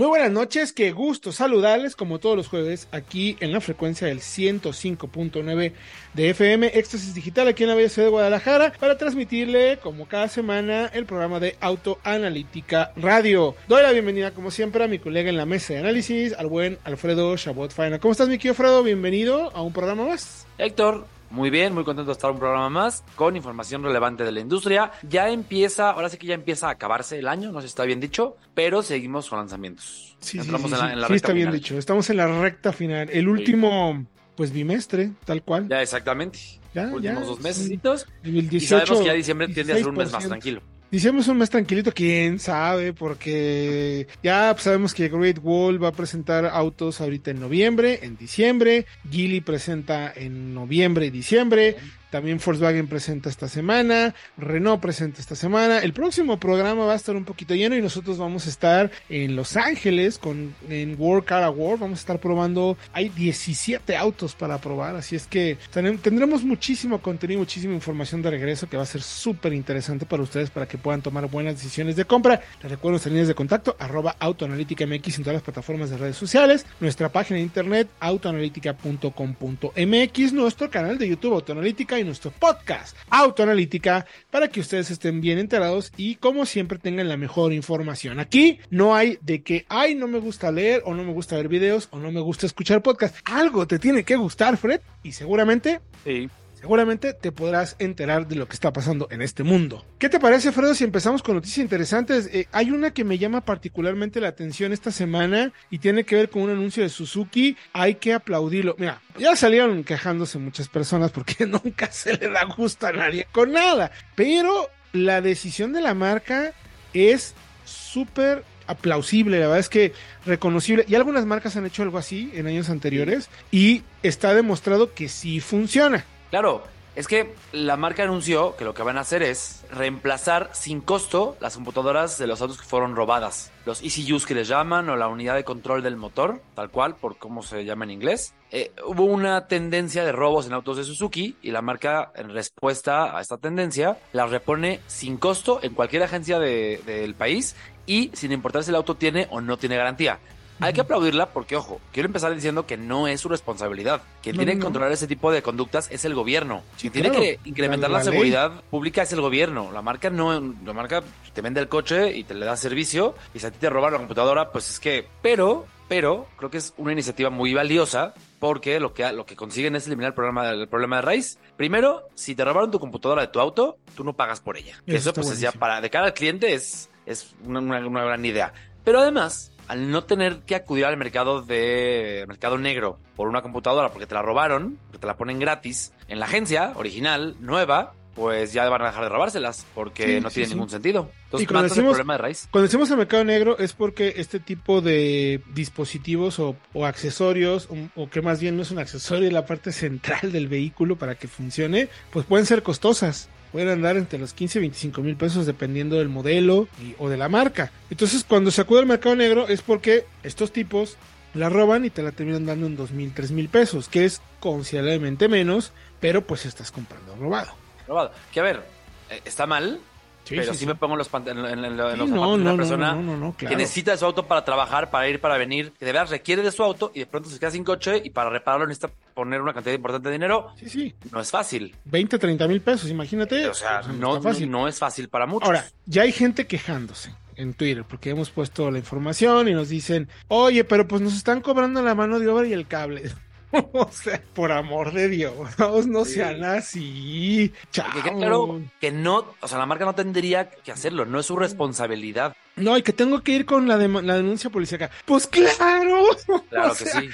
Muy buenas noches, qué gusto saludarles como todos los jueves aquí en la frecuencia del 105.9 de FM Éxtasis Digital aquí en la Bella de Guadalajara para transmitirle como cada semana el programa de Autoanalítica Radio. Doy la bienvenida como siempre a mi colega en la mesa de análisis, al buen Alfredo Chabot Faina. ¿Cómo estás mi querido Alfredo? Bienvenido a un programa más. Héctor, muy bien, muy contento de estar en un programa más con información relevante de la industria. Ya empieza, ahora sí que ya empieza a acabarse el año, no sé si está bien dicho, pero seguimos con lanzamientos. Sí, sí, sí, sí está bien dicho. Estamos en la recta final. El último, pues bimestre, tal cual. Ya, exactamente. Ya, Últimos ya, dos sí. mesecitos. El 18, y sabemos que ya diciembre tiende a ser un mes más 16%. tranquilo. Dicemos un mes tranquilito, quién sabe, porque ya sabemos que Great Wall va a presentar autos ahorita en noviembre, en diciembre, Geely presenta en noviembre y diciembre, también Volkswagen presenta esta semana, Renault presenta esta semana, el próximo programa va a estar un poquito lleno y nosotros vamos a estar en Los Ángeles con en World Car Award, vamos a estar probando, hay 17 autos para probar, así es que tendremos muchísimo contenido, muchísima información de regreso que va a ser súper interesante para ustedes para que puedan tomar buenas decisiones de compra. Les recuerdo nuestras líneas de contacto, arroba autoanalítica MX en todas las plataformas de redes sociales, nuestra página de internet autoanalítica.com.mx, nuestro canal de YouTube Autoanalítica nuestro podcast Autoanalítica para que ustedes estén bien enterados y como siempre tengan la mejor información. Aquí no hay de que, ay, no me gusta leer o no me gusta ver videos o no me gusta escuchar podcast. Algo te tiene que gustar, Fred, y seguramente Sí. Seguramente te podrás enterar de lo que está pasando en este mundo. ¿Qué te parece, Fredo, si empezamos con noticias interesantes? Eh, hay una que me llama particularmente la atención esta semana y tiene que ver con un anuncio de Suzuki. Hay que aplaudirlo. Mira, ya salieron quejándose muchas personas porque nunca se le da gusto a nadie con nada. Pero la decisión de la marca es súper aplausible, la verdad es que reconocible. Y algunas marcas han hecho algo así en años anteriores y está demostrado que sí funciona. Claro, es que la marca anunció que lo que van a hacer es reemplazar sin costo las computadoras de los autos que fueron robadas. Los ECUs que les llaman o la unidad de control del motor, tal cual, por cómo se llama en inglés. Eh, hubo una tendencia de robos en autos de Suzuki y la marca, en respuesta a esta tendencia, las repone sin costo en cualquier agencia de- del país y sin importar si el auto tiene o no tiene garantía. Hay que aplaudirla porque, ojo, quiero empezar diciendo que no es su responsabilidad. Quien No, tiene que no. controlar ese tipo de conductas es el gobierno. Quien tiene que incrementar La- la, la ley. seguridad pública es el gobierno. La marca no, la marca te vende el coche y te le da servicio. Y si a ti te roban la computadora, pues es que. Pero, pero, creo que es una iniciativa muy valiosa porque lo que, lo que consiguen es eliminar el problema, el problema de raíz. Primero, si te robaron tu computadora de tu auto, tú no pagas por ella. Eso pues es ya buenísimo. para, de cara al cliente es, es una, una- una gran idea. Pero además, al no tener que acudir al mercado de mercado negro por una computadora porque te la robaron, porque te la ponen gratis en la agencia original, nueva, pues ya van a dejar de robárselas porque Sí, no sí, tiene sí. ningún sentido. Y Entonces, cuando matas el decimos- problema de raíz. Cuando decimos el mercado negro es porque este tipo de dispositivos o, o accesorios, o, o que más bien no es un accesorio, es la parte central del vehículo para que funcione, pues pueden ser costosas. Pueden andar entre los 15 y 25 mil pesos dependiendo del modelo o de la marca. Entonces, cuando se acude al mercado negro es porque estos tipos la roban y te la terminan dando en 2 mil, 3 mil pesos, que es considerablemente menos, pero pues estás comprando robado. Robado. Que a ver, eh, está mal, Sí, pero sí, sí, me pongo los, pant- en, en- en los zapatos no, de una no, persona no, claro. que necesita su auto para trabajar, para ir, para venir, que de verdad requiere de su auto y de pronto se queda sin coche y para repararlo necesita poner una cantidad importante de dinero. Sí, sí. No es fácil. 20, 30 mil pesos, imagínate. O sea, Pues, no, fácil. no es fácil para muchos. Ahora, ya hay gente quejándose en Twitter porque hemos puesto la información y nos dicen, oye, pero pues nos están cobrando la mano de obra y el cable. o sea, por amor de Dios, no Sí. sean así. Que quede claro que no, o sea, la marca no tendría que hacerlo, no es su responsabilidad. No, y que tengo que ir con la, la denuncia policíaca. Pues claro. Claro O que sea, sí.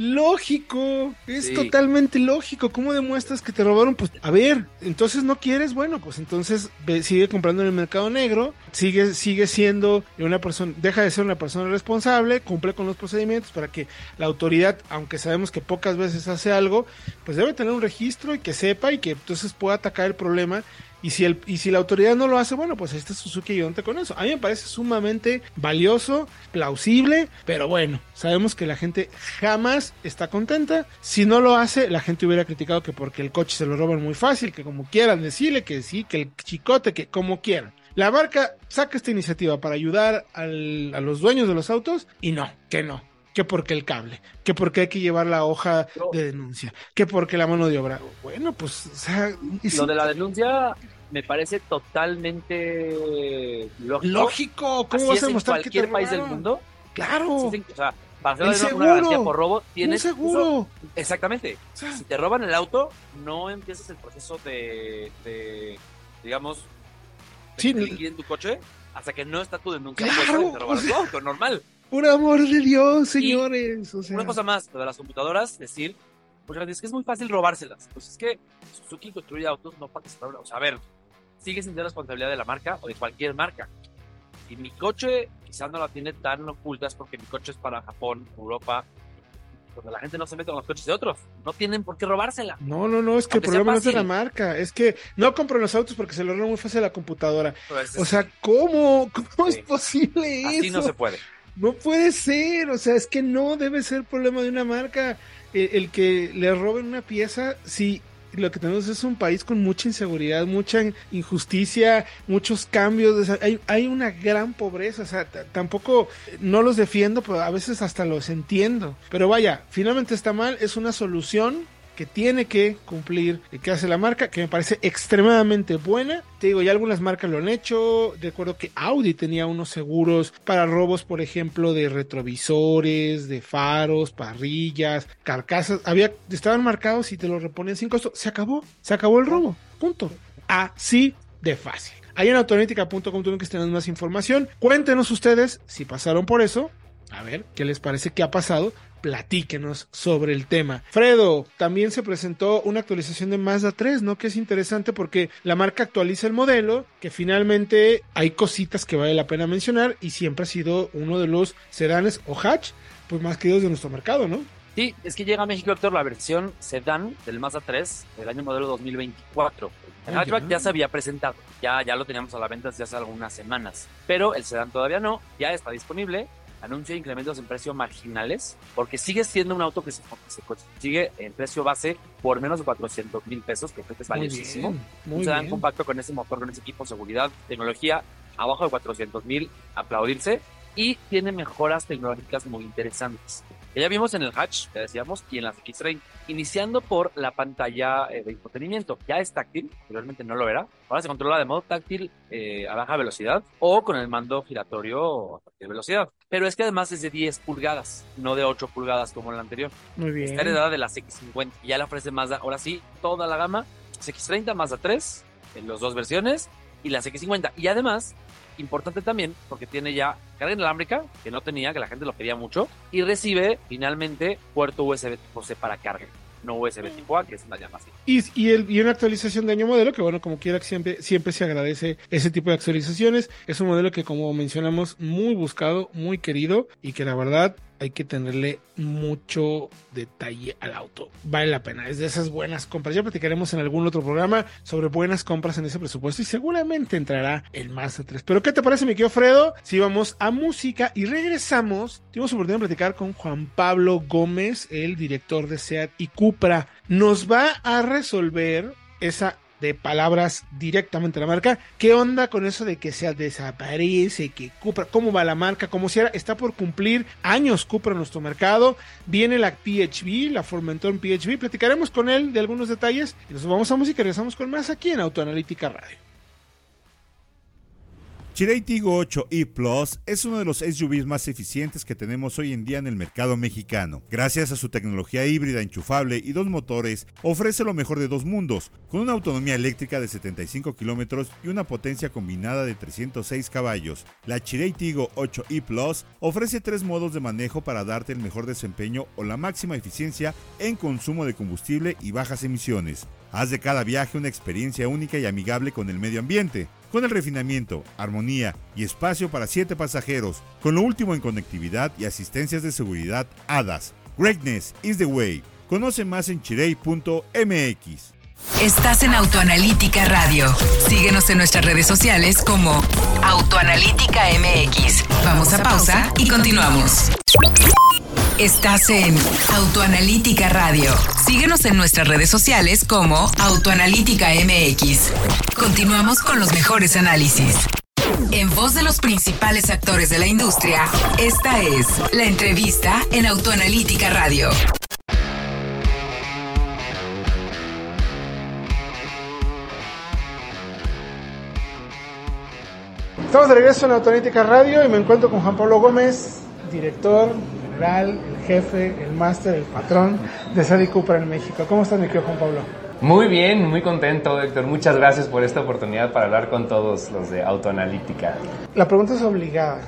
Lógico, es totalmente lógico. ¿Cómo demuestras que te robaron? Pues a ver, entonces no quieres, bueno, pues entonces sigue comprando en el mercado negro, sigue, sigue siendo una persona, deja de ser una persona responsable, cumple con los procedimientos para que la autoridad, aunque sabemos que pocas veces hace algo, pues debe tener un registro y que sepa y que entonces pueda atacar el problema y si, el, y si la autoridad no lo hace, bueno, pues está Suzuki Yonte con eso. A mí me parece sumamente valioso, plausible, pero bueno, sabemos que la gente jamás está contenta. Si no lo hace, la gente hubiera criticado que porque el coche se lo roban muy fácil, que como quieran decirle que sí, que el chicote, que como quieran. La marca saca esta iniciativa para ayudar al, a los dueños de los autos y no, que no que porque el cable, que porque hay que llevar la hoja de denuncia, que porque la mano de obra. Bueno, pues, o sea, lo de la denuncia me parece totalmente lógico. Lógico, ¿cómo vas a demostrar en cualquier país del mundo? Claro. o sea, para hacer una garantía por robo, tienes seguro. exactamente. si te roban el auto, no empiezas el proceso de, de digamos, de sí, en tu coche hasta que no está tu denuncia. Claro, te roban tu auto, normal. Por amor de Dios, señores. Una cosa más, lo de las computadoras, decir, pues es que es muy fácil robárselas. Pues es que Suzuki construye autos no para que se O sea, a ver, sigue sin ser responsabilidad de la marca o de cualquier marca. Y mi coche quizás no la tiene tan ocultas porque mi coche es para Japón, Europa, donde la gente no se mete con los coches de otros. No tienen por qué robársela. No, no, no, es que el problema no es de la marca. Es que no compran los autos porque se lo roban muy fácil a la computadora. Pues o sea, ¿cómo? ¿Cómo es posible eso? Así no se puede. No puede ser, o sea, es que no debe ser problema de una marca el, el que le roben una pieza si lo que tenemos es un país con mucha inseguridad, mucha injusticia, muchos cambios, hay, hay una gran pobreza, o sea, tampoco no los defiendo, pero a veces hasta los entiendo. Pero vaya, finalmente está mal, es una solución que tiene que cumplir el que hace la marca, que me parece extremadamente buena. Te digo, ya algunas marcas lo han hecho. Recuerdo que Audi tenía unos seguros para robos, por ejemplo, de retrovisores, de faros, parrillas, carcasas. Había, estaban marcados y te lo reponían sin costo. Se acabó, se acabó el robo. Punto. Así de fácil. Ahí en autonética.com que tener más información. Cuéntenos ustedes si pasaron por eso. A ver, ¿qué les parece que ha pasado? Platíquenos sobre el tema. Fredo, también se presentó una actualización de Mazda 3, ¿no? Que es interesante porque la marca actualiza el modelo, que finalmente hay cositas que vale la pena mencionar y siempre ha sido uno de los sedanes o hatch, pues más queridos de nuestro mercado, ¿no? Sí, es que llega a México, Héctor, la versión sedán del Mazda 3 del año modelo 2024. El hatchback ya se había presentado, ya, ya lo teníamos a la venta desde hace algunas semanas, pero el sedán todavía no, ya está disponible anuncia incrementos en precio marginales, porque sigue siendo un auto que se, consigue en precio base por menos de 400 mil pesos, que creo que es valiosísimo. un sedán compacto con ese motor, con ese equipo, seguridad, tecnología, abajo de 400 mil, aplaudirse, y tiene mejoras tecnológicas muy interesantes ya vimos en el hatch, que decíamos, y en las X-Train, iniciando por la pantalla eh, de entretenimiento. Ya es táctil, realmente no lo era. Ahora se controla de modo táctil eh, a baja velocidad o con el mando giratorio a partir de velocidad. Pero es que además es de 10 pulgadas, no de 8 pulgadas como la anterior. Muy bien. Está heredada de las X50. Ya le ofrece Mazda, ahora sí, toda la gama. X30, Mazda 3, en las dos versiones, y las X50. Y además importante también porque tiene ya carga inalámbrica, que no tenía, que la gente lo pedía mucho, y recibe finalmente puerto USB tipo C para carga no USB tipo A, que es una llama así. Y, y, el, y una actualización de año modelo, que bueno, como quiera, siempre, siempre se agradece ese tipo de actualizaciones. Es un modelo que, como mencionamos, muy buscado, muy querido, y que la verdad hay que tenerle mucho detalle al auto. Vale la pena, es de esas buenas compras. Ya platicaremos en algún otro programa sobre buenas compras en ese presupuesto y seguramente entrará el Mazda 3. Pero ¿qué te parece, mi querido Fredo? Si vamos a música y regresamos, tuvimos oportunidad de platicar con Juan Pablo Gómez, el director de SEAT y Cupra. Nos va a resolver esa de palabras directamente a la marca. ¿Qué onda con eso de que se desaparece, que Cupra, cómo va la marca, como si era, está por cumplir años Cupra en nuestro mercado? Viene la PHB, la Formentor PHB, platicaremos con él de algunos detalles y nos vamos a música y regresamos con más aquí en Autoanalítica Radio. Chiray Tigo 8 e Plus es uno de los SUVs más eficientes que tenemos hoy en día en el mercado mexicano. Gracias a su tecnología híbrida enchufable y dos motores, ofrece lo mejor de dos mundos, con una autonomía eléctrica de 75 kilómetros y una potencia combinada de 306 caballos. La Chiray Tigo 8 e Plus ofrece tres modos de manejo para darte el mejor desempeño o la máxima eficiencia en consumo de combustible y bajas emisiones. Haz de cada viaje una experiencia única y amigable con el medio ambiente con el refinamiento, armonía y espacio para 7 pasajeros, con lo último en conectividad y asistencias de seguridad HADAS. Greatness is the way. Conoce más en chirey.mx. Estás en Autoanalítica Radio. Síguenos en nuestras redes sociales como Autoanalítica MX. Vamos a pausa y continuamos. Estás en Autoanalítica Radio. Síguenos en nuestras redes sociales como Autoanalítica MX. Continuamos con los mejores análisis. En voz de los principales actores de la industria, esta es la entrevista en Autoanalítica Radio. Estamos de regreso en Autoanalítica Radio y me encuentro con Juan Pablo Gómez, director el jefe, el máster, el patrón de Sadi Cooper en México. ¿Cómo estás, mi querido Juan Pablo? Muy bien, muy contento, Héctor. Muchas gracias por esta oportunidad para hablar con todos los de Autoanalítica. La pregunta es obligada.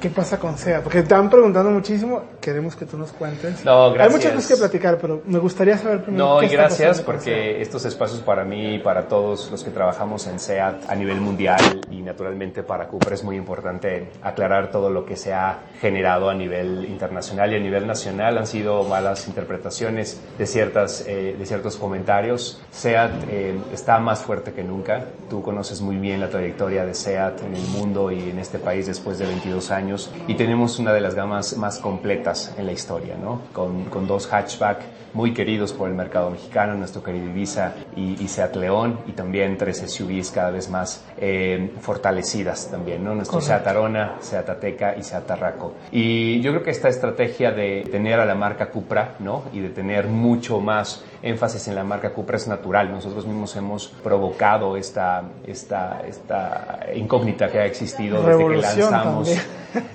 ¿Qué pasa con SEA? Porque están preguntando muchísimo, queremos que tú nos cuentes. No, gracias. Hay muchas cosas que platicar, pero me gustaría saber primero. No, y gracias porque estos espacios para mí y para todos los que trabajamos en SEAT a nivel mundial y naturalmente para Cooper es muy importante aclarar todo lo que se ha generado a nivel internacional y a nivel nacional. Han sido malas interpretaciones de, ciertas, eh, de ciertos comentarios. SEAT eh, está más fuerte que nunca. Tú conoces muy bien la trayectoria de SEAT en el mundo y en este país después de 22 años y tenemos una de las gamas más completas en la historia, ¿no? con, con dos hatchback muy queridos por el mercado mexicano, nuestro querido Ibiza y, y Seat León, y también tres SUVs cada vez más eh, fortalecidas también, ¿no? Nuestro Seat Arona, Seat Ateca y Seat Tarraco. Y yo creo que esta estrategia de tener a la marca Cupra, ¿no? Y de tener mucho más énfasis en la marca Cupra es natural. Nosotros mismos hemos provocado esta, esta, esta incógnita que ha existido desde que lanzamos,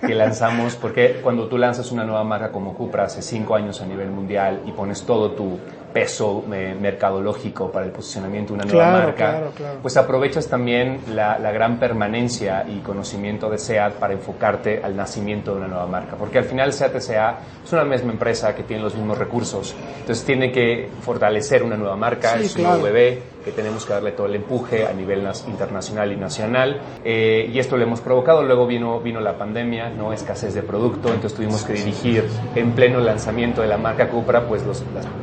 que lanzamos, porque cuando tú lanzas una nueva marca como Cupra hace cinco años a nivel mundial y pones todo tu peso eh, mercadológico para el posicionamiento de una nueva marca, pues aprovechas también la, la, gran permanencia y conocimiento de SEAT para enfocarte al nacimiento de una nueva marca. Porque al final SEAT SA es una misma empresa que tiene los mismos recursos. Entonces tiene que fortalecer una nueva marca, es un nuevo bebé, que tenemos que darle todo el empuje a nivel internacional y nacional. Eh, y esto lo hemos provocado. Luego vino, vino la pandemia, no escasez de producto, entonces tuvimos que dirigir en pleno lanzamiento de la marca Cupra, pues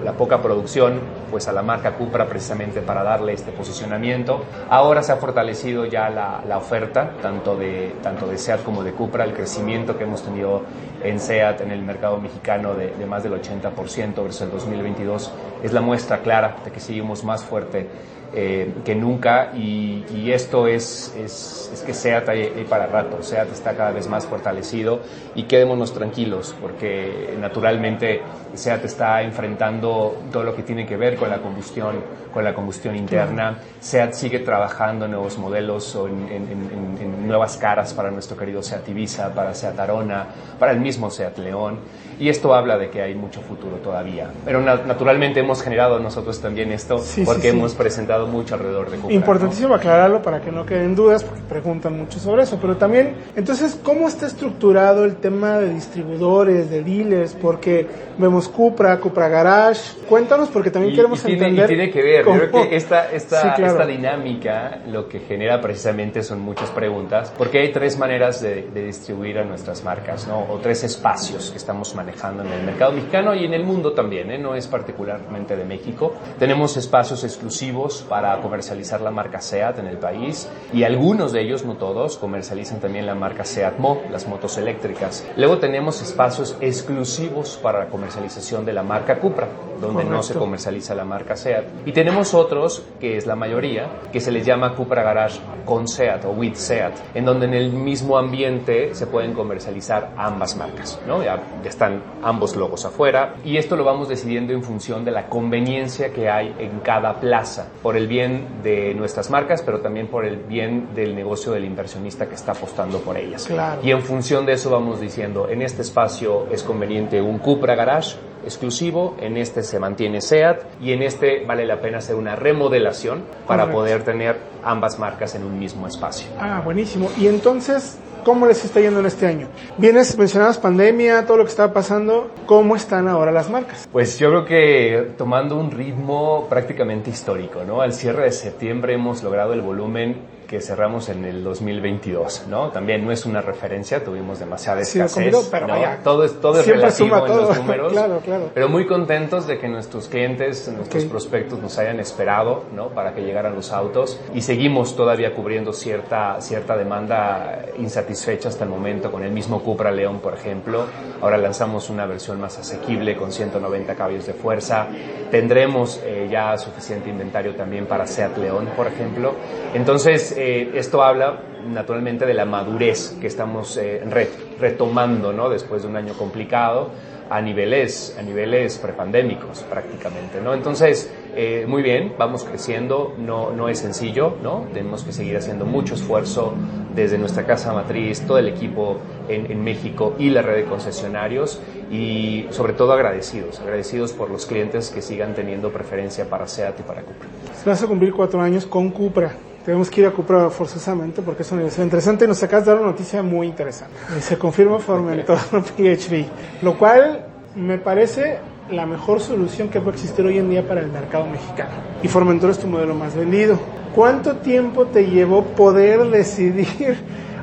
la, poca producción, pues a la marca Cupra precisamente para darle este posicionamiento. Ahora se ha fortalecido ya la, oferta, tanto de, tanto de SEAT como de Cupra, el crecimiento que hemos tenido en SEAT en el mercado mexicano de, más del 80% versus el 2022 es la muestra clara de que seguimos más fuerte eh, que nunca y, esto es, es, es, que SEAT hay, para rato, SEAT está cada vez más fortalecido y quedémonos tranquilos porque naturalmente SEAT está enfrentando todo lo que tiene que ver con la combustión, con la combustión interna, SEAT sigue trabajando en nuevos modelos o en, en, nuevas caras para nuestro querido SEAT Ibiza, para SEAT Arona, para el mismo SEAT León y esto habla de que hay mucho futuro todavía. Pero naturalmente hemos generado nosotros también esto porque hemos presentado mucho alrededor de Importantísimo aclararlo para que no queden dudas, porque preguntan mucho sobre eso. Pero también, entonces, ¿cómo está estructurado el tema de distribuidores, de dealers? Porque vemos Cupra, Cupra Garage. Cuéntanos, porque también queremos y entender. Y tiene que ver, yo creo que esta, esta, esta dinámica lo que genera precisamente son muchas preguntas, porque hay tres maneras de, de distribuir a nuestras marcas, ¿no? O tres espacios que estamos manejando en el mercado mexicano y en el mundo también, ¿eh? No es particularmente de México. Tenemos espacios exclusivos para comercializar la marca SEAT en el país y algunos de ellos, no todos, comercializan también la marca SEAT Mo, las motos eléctricas. Luego tenemos espacios exclusivos para la comercialización de la marca Cupra, donde no se comercializa la marca SEAT. Y tenemos otros, que es la mayoría, que se les llama Cupra Garage con SEAT o with SEAT, en donde en el mismo ambiente se pueden comercializar ambas marcas. marcas, ¿no? Ya están ambos logos afuera y esto lo vamos decidiendo en función de la conveniencia que hay en cada plaza, por el bien de nuestras marcas, pero también por el bien del negocio del inversionista que está apostando por ellas. Claro. Y en función de eso vamos diciendo, en este espacio es conveniente un Cupra Garage, exclusivo, en este se mantiene SEAT y en este vale la pena hacer una remodelación para Correcto. poder tener ambas marcas en un mismo espacio. Ah, buenísimo. Y entonces, ¿cómo les está yendo en este año? Vienes, mencionabas pandemia, todo lo que estaba pasando. ¿Cómo están ahora las marcas? Pues yo creo que tomando un ritmo prácticamente histórico, ¿no? Al cierre de septiembre hemos logrado el volumen que cerramos en el 2022, ¿no? También no es una referencia, tuvimos demasiada Sí, escasez, comido, pero ¿no? vaya, todo es todo es relativo en todo. los números, Claro, claro. pero muy contentos de que nuestros clientes, nuestros Ok. prospectos nos hayan esperado, ¿no? Para que llegaran los autos y seguimos todavía cubriendo cierta cierta demanda insatisfecha hasta el momento con el mismo Cupra León, por ejemplo. Ahora lanzamos una versión más asequible con 190 caballos de fuerza. Tendremos eh, ya suficiente inventario también para Seat León, por ejemplo. Entonces, eh, esto habla naturalmente de la madurez que estamos eh, re- retomando, ¿no? Después de un año complicado a niveles, a niveles prepandémicos prácticamente, ¿no? Entonces, eh, muy bien, vamos creciendo, no, no es sencillo, ¿no? Tenemos que seguir haciendo mucho esfuerzo desde nuestra casa matriz, todo el equipo en, en México y la red de concesionarios y sobre todo agradecidos, agradecidos por los clientes que sigan teniendo preferencia para SEAT y para Cupra. Vas a cumplir cuatro años con Cupra. Tenemos que ir a Cupra forzosamente porque es una universidad interesante. Nos acabas de dar una noticia muy interesante. Se confirma Formentor PHV, lo cual me parece la mejor solución que puede existir hoy en día para el mercado mexicano. Y Formentor es tu modelo más vendido. ¿Cuánto tiempo te llevó poder decidir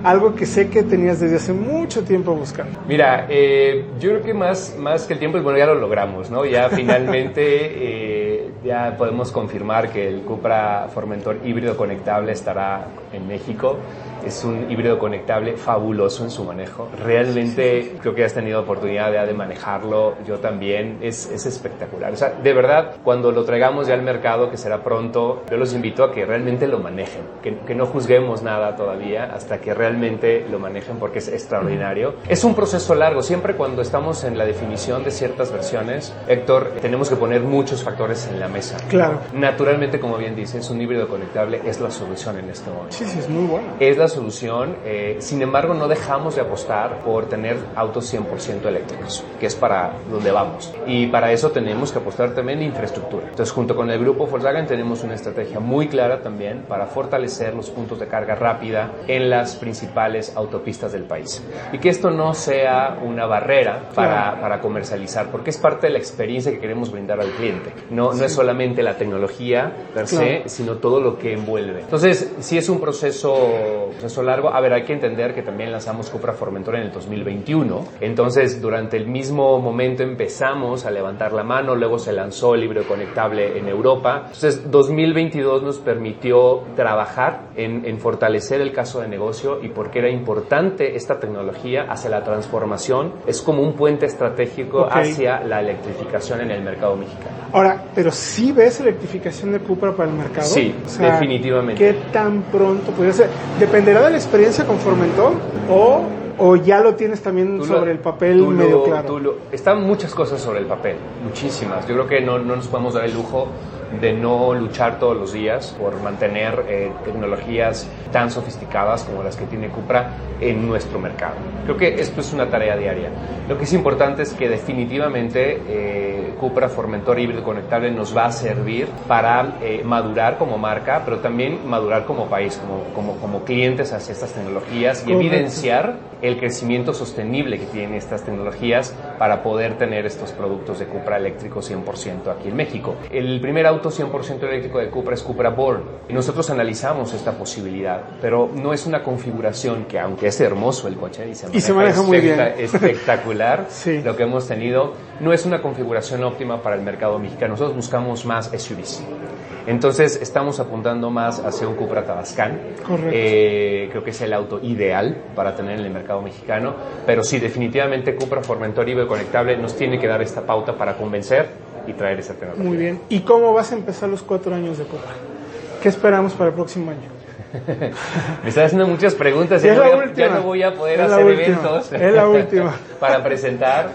algo que sé que tenías desde hace mucho tiempo buscando? Mira, eh, yo creo que más, más que el tiempo, bueno, ya lo logramos, ¿no? Ya finalmente eh, ya podemos confirmar que el Cupra Formentor híbrido conectable estará en México. Es un híbrido conectable fabuloso en su manejo. Realmente creo que has tenido oportunidad ya de manejarlo, yo también. Es, es espectacular. O sea, de verdad, cuando lo traigamos ya al mercado, que será pronto, yo los invito a que realmente lo manejen, que, que no juzguemos nada todavía hasta que realmente lo manejen porque es extraordinario. Es un proceso largo. Siempre cuando estamos en la definición de ciertas versiones, Héctor, tenemos que poner muchos factores en la mesa. Claro. Naturalmente, como bien dices, un híbrido conectable es la solución en este momento Sí, sí, es muy bueno. es la solución. eh, sin embargo, no dejamos de apostar por tener autos 100% eléctricos, que es para donde vamos. Y para eso tenemos que apostar también en infraestructura. Entonces, junto con el grupo Volkswagen tenemos una estrategia muy clara también para fortalecer los puntos de carga rápida en las principales autopistas del país. Y que esto no sea una barrera para, para comercializar, porque es parte de la experiencia que queremos brindar al cliente. No, no es solamente la tecnología per se, sino todo lo que envuelve. Entonces, si es un proceso, proceso largo, a ver, hay que entender que también lanzamos Cupra Formentor en el 2021. Entonces, durante el mismo momento empezamos a levantar la mano, luego se lanzó el libro conectable en Europa. Entonces, 2022 nos permitió trabajar en, en fortalecer el caso de negocio y porque era importante esta tecnología hacia la transformación. Es como un puente estratégico hacia la electrificación en el mercado mexicano. Ahora, pero si ves electrificación de Cupra para el mercado. Sí, definitivamente. ¿Qué tan pronto podría ser? ¿Dependerá de la experiencia con Formentor o, o ya lo tienes también Tú lo- sobre el papel tú medio lo- claro? tú lo- están muchas cosas sobre el papel, muchísimas. Yo creo que no, no nos podemos dar el lujo de no luchar todos los días por mantener eh, tecnologías tan sofisticadas como las que tiene Cupra en nuestro mercado. Creo que esto es una tarea diaria. Lo que es importante es que definitivamente eh, Cupra Formentor híbrido conectable nos va a servir para eh, madurar como marca, pero también madurar como país, como, como, como clientes hacia estas tecnologías y Correcto. evidenciar el crecimiento sostenible que tienen estas tecnologías para poder tener estos productos de Cupra eléctrico 100% aquí en México. El primer auto 100% eléctrico de Cupra es Cupra Born. Y nosotros analizamos esta posibilidad, pero no es una configuración que, aunque es hermoso el coche y se maneja, Y se maneja muy bien. especta- espectacular, Sí. lo que hemos tenido, no es una configuración óptima para el mercado mexicano. Nosotros buscamos más SUVs. Entonces estamos apuntando más hacia un Cupra Tabascan. Correcto. Eh, creo que es el auto ideal para tener en el mercado mexicano. Pero sí, definitivamente Cupra Formentor híbrido conectable nos tiene que dar esta pauta para convencer y traer esa tecnología. Muy bien. ¿Y cómo vas a empezar los cuatro años de Cupra? ¿Qué esperamos para el próximo año? Me estás haciendo muchas preguntas y es ya, la no voy a- última. ya no voy a poder Es hacer última. eventos Es la última. para presentar.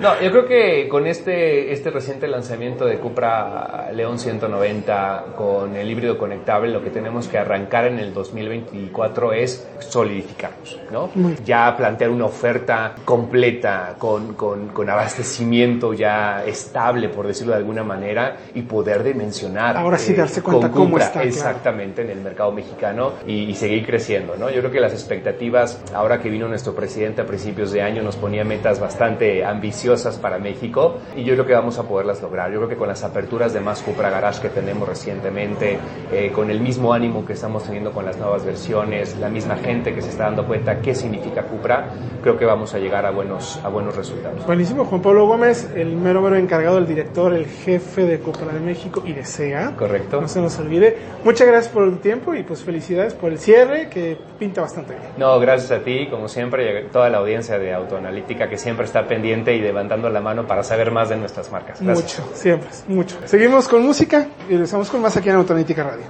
No, yo creo que con este, este reciente lanzamiento de Cupra León 190 con el híbrido conectable, lo que tenemos que arrancar en el 2024 es solidificarnos, ¿no? Ya plantear una oferta completa con, con, con abastecimiento ya estable, por decirlo de alguna manera, y poder dimensionar. Ahora sí eh, darse cuenta con cómo Cupra, está, claro. Exactamente, en el mercado mexicano y, y seguir creciendo, ¿no? Yo creo que las expectativas, ahora que vino nuestro presidente a principios de año, nos ponía metas bastante ambiciosas para México y yo creo que vamos a poderlas lograr. Yo creo que con las aperturas de más Cupra Garage que tenemos recientemente, eh, con el mismo ánimo que estamos teniendo con las nuevas versiones, la misma gente que se está dando cuenta qué significa Cupra, creo que vamos a llegar a buenos, a buenos resultados. Buenísimo, Juan Pablo Gómez, el mero mero encargado, el director, el jefe de Cupra de México y de SEA. ¿Correcto? No se nos olvide. Muchas gracias por el tiempo y pues felicidades por el cierre que pinta bastante bien. No, gracias a ti, como siempre, y a toda la audiencia de Autoanalítica que siempre está pendiente y levantando la mano para saber más de nuestras marcas. Gracias. Mucho, siempre, mucho. Seguimos con música y regresamos con más aquí en Autoanalítica Radio.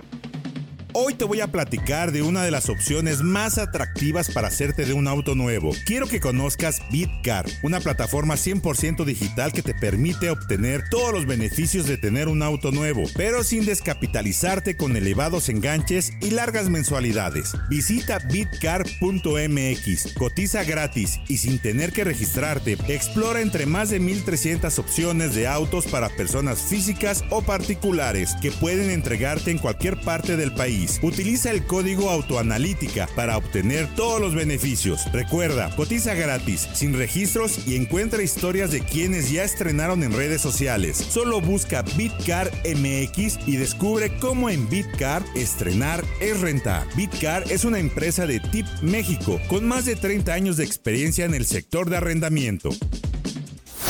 Hoy te voy a platicar de una de las opciones más atractivas para hacerte de un auto nuevo. Quiero que conozcas Bitcar, una plataforma 100% digital que te permite obtener todos los beneficios de tener un auto nuevo, pero sin descapitalizarte con elevados enganches y largas mensualidades. Visita bitcar.mx, cotiza gratis y sin tener que registrarte, explora entre más de 1300 opciones de autos para personas físicas o particulares que pueden entregarte en cualquier parte del país. Utiliza el código autoanalítica para obtener todos los beneficios. Recuerda, cotiza gratis, sin registros y encuentra historias de quienes ya estrenaron en redes sociales. Solo busca Bitcar MX y descubre cómo en Bitcar estrenar es rentar. Bitcar es una empresa de Tip México con más de 30 años de experiencia en el sector de arrendamiento.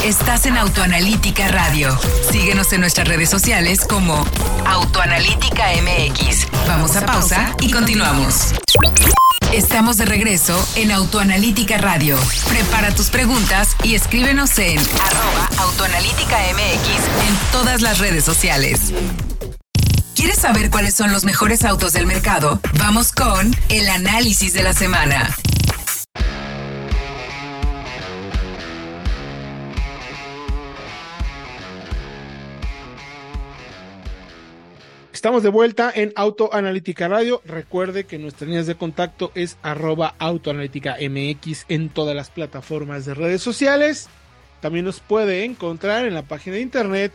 Estás en Autoanalítica Radio. Síguenos en nuestras redes sociales como Autoanalítica MX. Vamos a pausa y continuamos. Estamos de regreso en Autoanalítica Radio. Prepara tus preguntas y escríbenos en arroba Autoanalítica MX en todas las redes sociales. ¿Quieres saber cuáles son los mejores autos del mercado? Vamos con el análisis de la semana. Estamos de vuelta en Autoanalítica Radio. Recuerde que nuestras líneas de contacto es arroba autoanalítica en todas las plataformas de redes sociales. También nos puede encontrar en la página de internet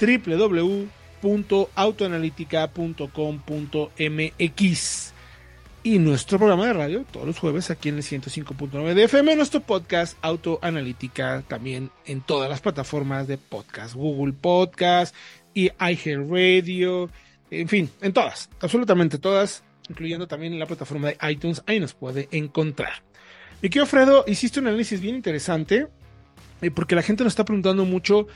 www.autoanalítica.com.mx y nuestro programa de radio todos los jueves aquí en el 105.9 de FM, nuestro podcast Autoanalítica también en todas las plataformas de podcast, Google Podcast y iHeartRadio, en fin, en todas, absolutamente todas, incluyendo también la plataforma de iTunes, ahí nos puede encontrar. Mi querido Fredo, hiciste un análisis bien interesante, eh, porque la gente nos está preguntando mucho,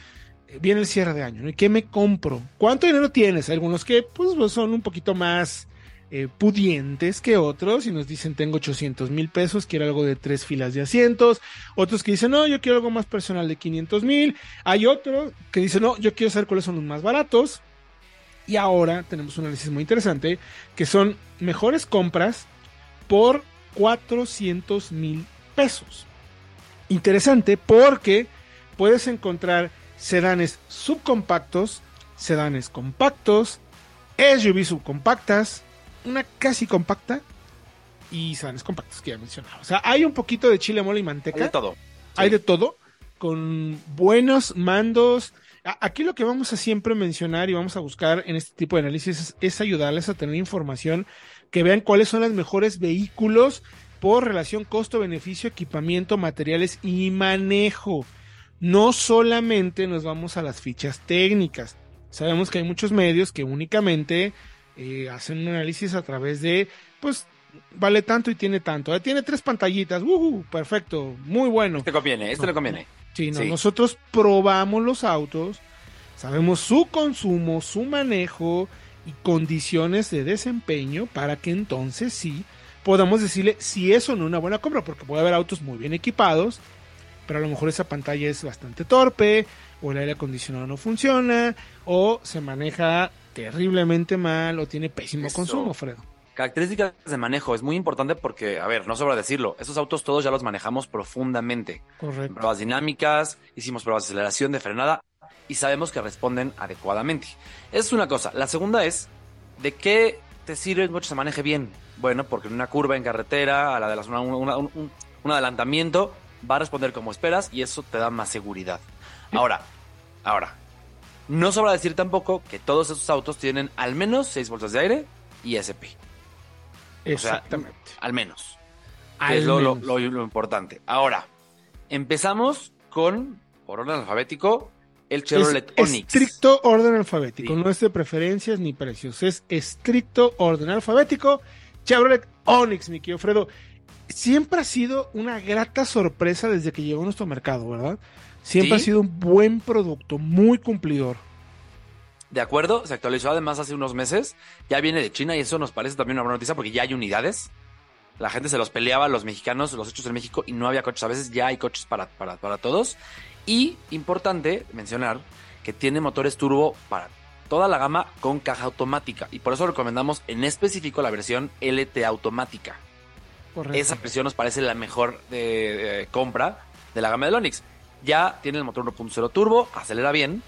eh, viene el cierre de año, ¿no? ¿Y qué me compro? ¿Cuánto dinero tienes? Algunos que pues, pues, son un poquito más eh, pudientes que otros y nos dicen tengo 800 mil pesos, quiero algo de tres filas de asientos, otros que dicen no, yo quiero algo más personal de 500 mil, hay otro que dice no, yo quiero saber cuáles son los más baratos y ahora tenemos un análisis muy interesante que son mejores compras por 400 mil pesos. Interesante porque puedes encontrar sedanes subcompactos, sedanes compactos, SUV subcompactas, una casi compacta y sedanes compactos que ya mencionaba. O sea, hay un poquito de chile, mole y manteca. Hay de todo. Hay de todo, con buenos mandos. Aquí lo que vamos a siempre mencionar y vamos a buscar en este tipo de análisis es, es ayudarles a tener información que vean cuáles son los mejores vehículos por relación costo-beneficio, equipamiento, materiales y manejo. No solamente nos vamos a las fichas técnicas. Sabemos que hay muchos medios que únicamente eh, hacen un análisis a través de, pues, vale tanto y tiene tanto. Eh, Tiene tres pantallitas, ¡ujú! perfecto, muy bueno. Este conviene, este No. le conviene. Sí, no, Sí. nosotros probamos los autos, sabemos su consumo, su manejo y condiciones de desempeño para que entonces sí podamos decirle si es o no una buena compra, porque puede haber autos muy bien equipados, pero a lo mejor esa pantalla es bastante torpe, o el aire acondicionado no funciona, o se maneja terriblemente mal, o tiene pésimo Eso. consumo, Fredo. Características de manejo es muy importante porque, a ver, no sobra decirlo, esos autos todos ya los manejamos profundamente. Correcto. Pruebas dinámicas, hicimos pruebas de aceleración, de frenada y sabemos que responden adecuadamente. Esa es una cosa. La segunda es, ¿de qué te sirve un coche se maneje bien? Bueno, porque en una curva en carretera, a la de las, una- una- un, un adelantamiento, va a responder como esperas y eso te da más seguridad. Ahora, ahora, no sobra decir tampoco que todos esos autos tienen al menos 6 bolsas de aire y SP. O sea, Exactamente. al menos. Al es lo, lo- menos. lo- lo importante. Ahora, empezamos con, por orden alfabético, el Chevrolet es Onix. estricto orden alfabético, Sí. no es de preferencias ni precios, es estricto orden alfabético. Chevrolet Onix, mi querido Fredo, siempre ha sido una grata sorpresa desde que llegó a nuestro mercado, ¿verdad? Siempre Sí. ha sido un buen producto, muy cumplidor. De acuerdo, se actualizó además hace unos meses. Ya viene de China y eso nos parece también una buena noticia porque ya hay unidades. La gente se los peleaba, los mexicanos, los hechos en México y no había coches. A veces ya hay coches para, para, para todos. Y importante mencionar que tiene motores turbo para toda la gama con caja automática. Y por eso recomendamos en específico la versión LT automática. Correcto. Esa versión nos parece la mejor de, de compra de la gama del Onix. Ya tiene el motor 1.0 turbo, acelera bien,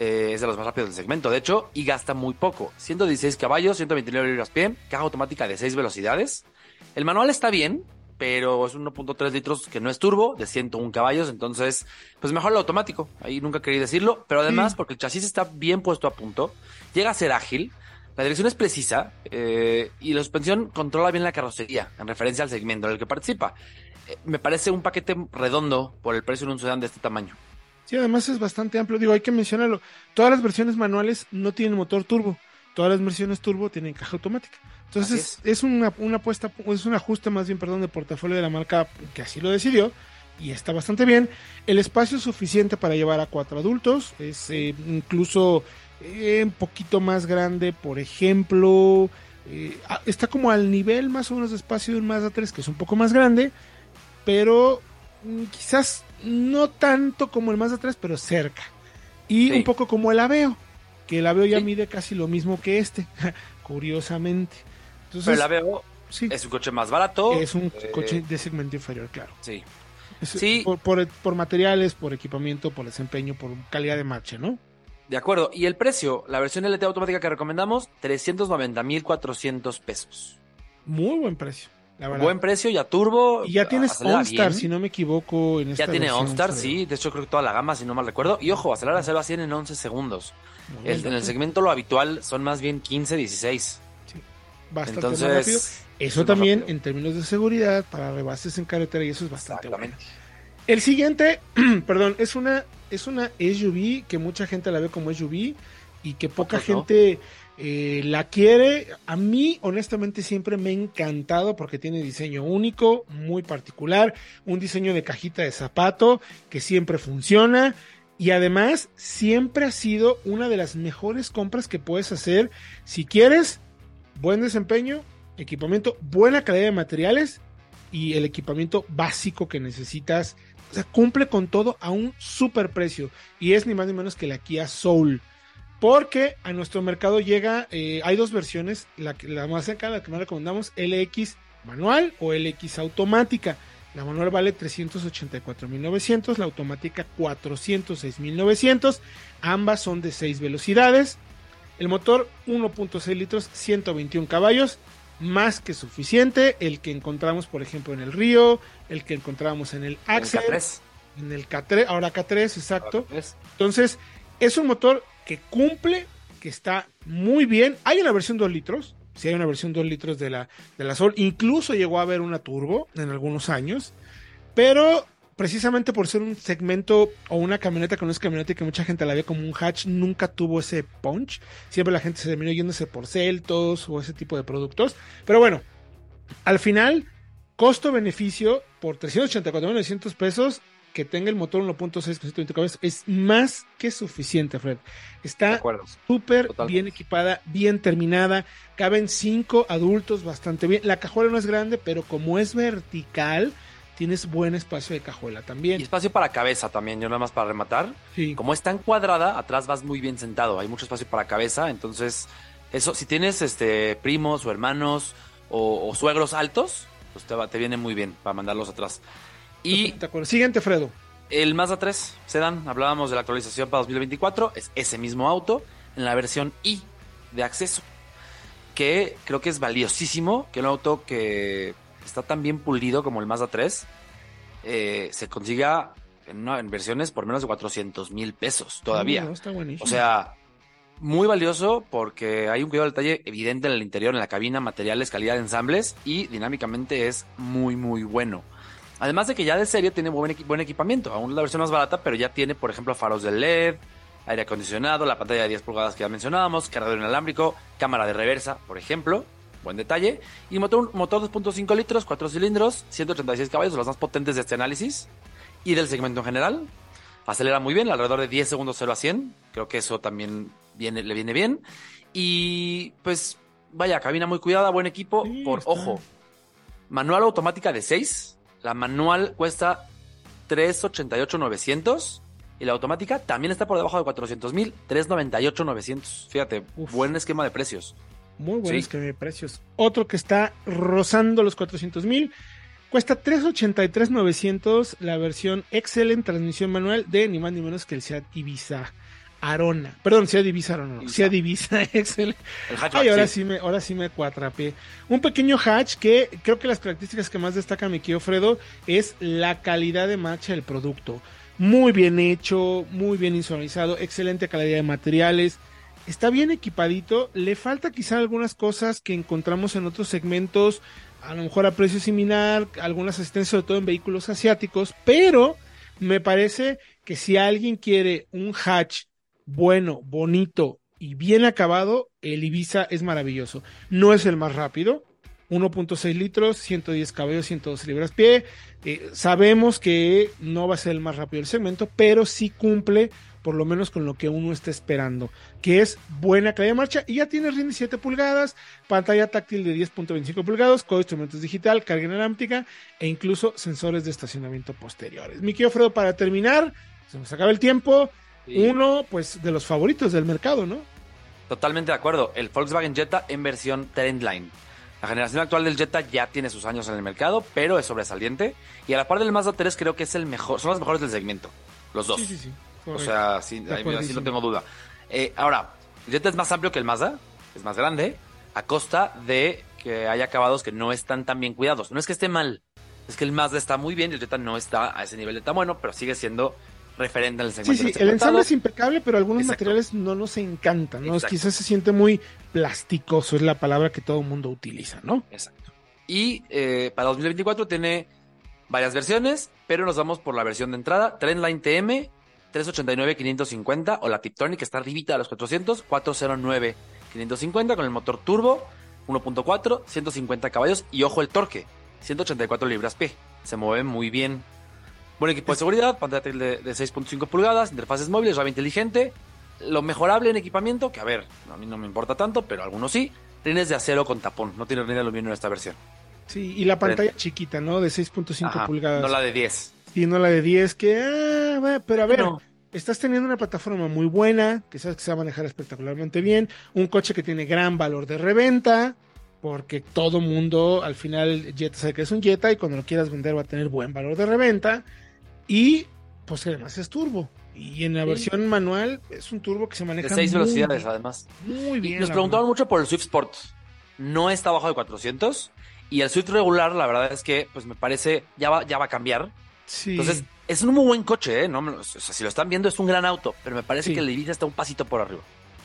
eh, es de los más rápidos del segmento, de hecho, y gasta muy poco. 116 caballos, 129 libras-pie, caja automática de 6 velocidades. El manual está bien, pero es 1.3 litros que no es turbo, de 101 caballos, entonces, pues mejor el automático. Ahí nunca quería decirlo, pero además, porque el chasis está bien puesto a punto, llega a ser ágil, la dirección es precisa eh, y la suspensión controla bien la carrocería, en referencia al segmento en el que participa. Eh, me parece un paquete redondo por el precio de un sedán de este tamaño. Sí, además es bastante amplio. Digo, hay que mencionarlo. Todas las versiones manuales no tienen motor turbo. Todas las versiones turbo tienen caja automática. Entonces es. una, una apuesta, es un ajuste más bien, perdón, de portafolio de la marca que así lo decidió y está bastante bien. El espacio es suficiente para llevar a cuatro adultos. Es eh, incluso eh, un poquito más grande, por ejemplo. eh, está como al nivel más o menos de espacio de un Mazda 3, que es un poco más grande, pero mm, quizás no tanto como el Mazda 3, pero cerca. Y Sí. un poco como el Aveo, que el Aveo ya Sí. mide casi lo mismo que este, curiosamente. Entonces, Pero la veo, sí, es un coche más barato. es un eh, coche de segmento inferior, claro. Sí. Es- Sí. Por, por- por materiales, por equipamiento, por desempeño, por calidad de marcha, ¿no? De acuerdo. Y el precio, la versión LT automática que recomendamos, 390,400 pesos. Muy buen precio, la verdad. Buen precio, ya turbo. y ya tienes OnStar, si no me equivoco, en esta Ya tiene OnStar, sí. De hecho, creo que toda la gama, si no mal recuerdo. Y ojo, acelera de 0 a 100 en 11 segundos. El- en el segmento lo habitual son más bien 15, 16. Bastante más rápido. Entonces. Eso es también rápido. en términos de seguridad, para rebases en carretera, y eso es bastante bueno. El siguiente, perdón, es una, es una SUV que mucha gente la ve como SUV y que poca Otros no. Eh, la quiere. A mí, honestamente, siempre me ha encantado porque tiene diseño único, muy particular, un diseño de cajita de zapato que siempre funciona. Y además, siempre ha sido una de las mejores compras que puedes hacer si quieres buen desempeño, equipamiento, buena calidad de materiales y el equipamiento básico que necesitas. O sea, cumple con todo a un super precio. Y es ni más ni menos que la Kia Soul. Porque a nuestro mercado llega, eh, hay dos versiones, la, la más cercana, la que más recomendamos, LX manual o LX automática. La manual vale 384.900, la automática 406.900. Ambas son de 6 velocidades. El motor 1.6 litros, 121 caballos, más que suficiente. El que encontramos, por ejemplo, en el Río, el que encontramos en el En Axel, K3. en el K3, ahora K3, exacto. K3. Entonces, es un motor que cumple, que está muy bien. Hay una versión 2 litros, si hay una versión 2 litros de la, de la Sol, incluso llegó a haber una turbo en algunos años, pero precisamente por ser un segmento o una camioneta que no es camioneta y que mucha gente la ve como un hatch, nunca tuvo ese punch. Siempre la gente se terminó yéndose por Celtos o ese tipo de productos. Pero bueno, al final, costo-beneficio por 384.900 pesos que tenga el motor 1.6 con 120 caballos es más que suficiente, Fred. Está súper bien equipada, bien terminada. Caben cinco adultos bastante bien. La cajuela no es grande, pero como es vertical, tienes buen espacio de cajuela Y también. espacio para cabeza también, yo nada más para rematar. Sí, Como es tan cuadrada, atrás vas muy bien sentado. Hay mucho espacio para cabeza, entonces Eso, si tienes este primos o hermanos o, suegros altos, pues te, va, te viene muy bien para mandarlos atrás. Y. Siguiente, Fredo. El Mazda 3 Sedan, hablábamos de la actualización para 2024, es ese mismo auto en la versión I de acceso, que creo que es valiosísimo, que un auto que está tan bien pulido como el Mazda 3 eh, se consiga en, versiones por menos de 400 mil pesos todavía. o sea, muy valioso porque hay un cuidado de detalle evidente en el interior, en la cabina, materiales, calidad de ensambles y dinámicamente es muy, muy bueno. Además de que ya de serie tiene buen, buen equipamiento, aún la versión más barata, pero ya tiene, por ejemplo, faros de LED, aire acondicionado, la pantalla de 10 pulgadas que ya mencionábamos, cargador inalámbrico, cámara de reversa, por ejemplo, buen detalle, y motor, motor 2.5 litros, 4 cilindros, 186 caballos, los más potentes de este análisis, y del segmento en general. Acelera muy bien, alrededor de 10 segundos 0 a 100. Creo que eso también viene, le viene bien. Y pues, vaya, cabina muy cuidada, buen equipo. por ojo, manual automática de 6. La manual cuesta 388,900. Y la automática también está por debajo de 400 mil, 398,900. Fíjate, buen esquema de precios. Muy buen esquema de precios. Otro que está rozando los 400 mil Cuesta 383.900 la versión Excel transmisión manual de ni más ni menos que el Seat Ibiza Arona. Perdón, Seat Ibiza Arona, no, Seat Ibiza Excel. Ay, ahora sí. me, ahora sí me cuatrapé. Un pequeño hatch que creo que las características que más destaca mi querido Fredo es la calidad de marcha del producto. Muy bien hecho, muy bien insonalizado, excelente calidad de materiales. Está bien equipadito, le falta quizá algunas cosas que encontramos en otros segmentos a lo mejor a precio similar, algunas asistencias sobre todo en vehículos asiáticos, pero me parece que si alguien quiere un hatch bueno, bonito y bien acabado, el Ibiza es maravilloso. No es el más rápido, 1.6 litros, 110 caballos, 112 libras pie. Eh, sabemos que no va a ser el más rápido del segmento, pero sí cumple por lo menos con lo que uno está esperando, que es buena calidad de marcha y ya tiene RIN 7 pulgadas, pantalla táctil de 10.25 pulgadas, código de instrumentos digital, carga inalámbrica e incluso sensores de estacionamiento posteriores. Mi querido Fredo, para terminar, se nos acaba el tiempo, uno pues de los favoritos del mercado, ¿no? Totalmente de acuerdo, el Volkswagen Jetta en versión Trendline. La generación actual del Jetta ya tiene sus años en el mercado, pero es sobresaliente. Y a la par del Mazda 3 creo que es el mejor, son los mejores del segmento. Los dos. Sí, sí, sí. O sea, sí, ahí, no tengo duda. Eh, ahora, el Jetta es más amplio que el Mazda, es más grande, a costa de que haya acabados que no están tan bien cuidados. No es que esté mal, es que el Mazda está muy bien y el Jetta no está a ese nivel de tan bueno, pero sigue siendo referente al segmento. Sí, sí, el ensamble es impecable, pero algunos materiales no nos encantan, ¿no? Quizás se siente muy plasticoso, es la palabra que todo el mundo utiliza, ¿no? Exacto. Y eh, para 2024 tiene varias versiones, pero nos vamos por la versión de entrada, Trendline TM 389-550 o la Tiptronic que está arribita a los 400, 409-550 con el motor turbo, 1.4, 150 caballos y ojo el torque, 184 libras P. Se mueve muy bien. Buen equipo de seguridad, pantalla de, de 6.5 pulgadas, interfaces móviles, radio inteligente. Lo mejorable en equipamiento, que a ver, a mí no me importa tanto, pero algunos sí, rines de acero con tapón, no tiene rines de aluminio en esta versión. Sí, y la pantalla chiquita, ¿no? De 6.5 pulgadas. No la de 10 y no la de 10, que, ah, pero a ver, estás teniendo una plataforma muy buena, que sabes que se va a manejar espectacularmente bien, un coche que tiene gran valor de reventa, porque todo mundo al final Jetta sabe que es un Jetta y cuando lo quieras vender va a tener buen valor de reventa y pues además es turbo. Y en la versión manual es un turbo que se maneja. De seis velocidades, además. Muy bien. nos preguntaban mucho por el Swift Sport. No está abajo de 400. Y el Swift regular, la verdad es que, pues me parece, ya va, ya va a cambiar. Entonces, es un muy buen coche, ¿eh? No, o sea, si lo están viendo, es un gran auto, pero me parece que el Ibiza está un pasito por arriba.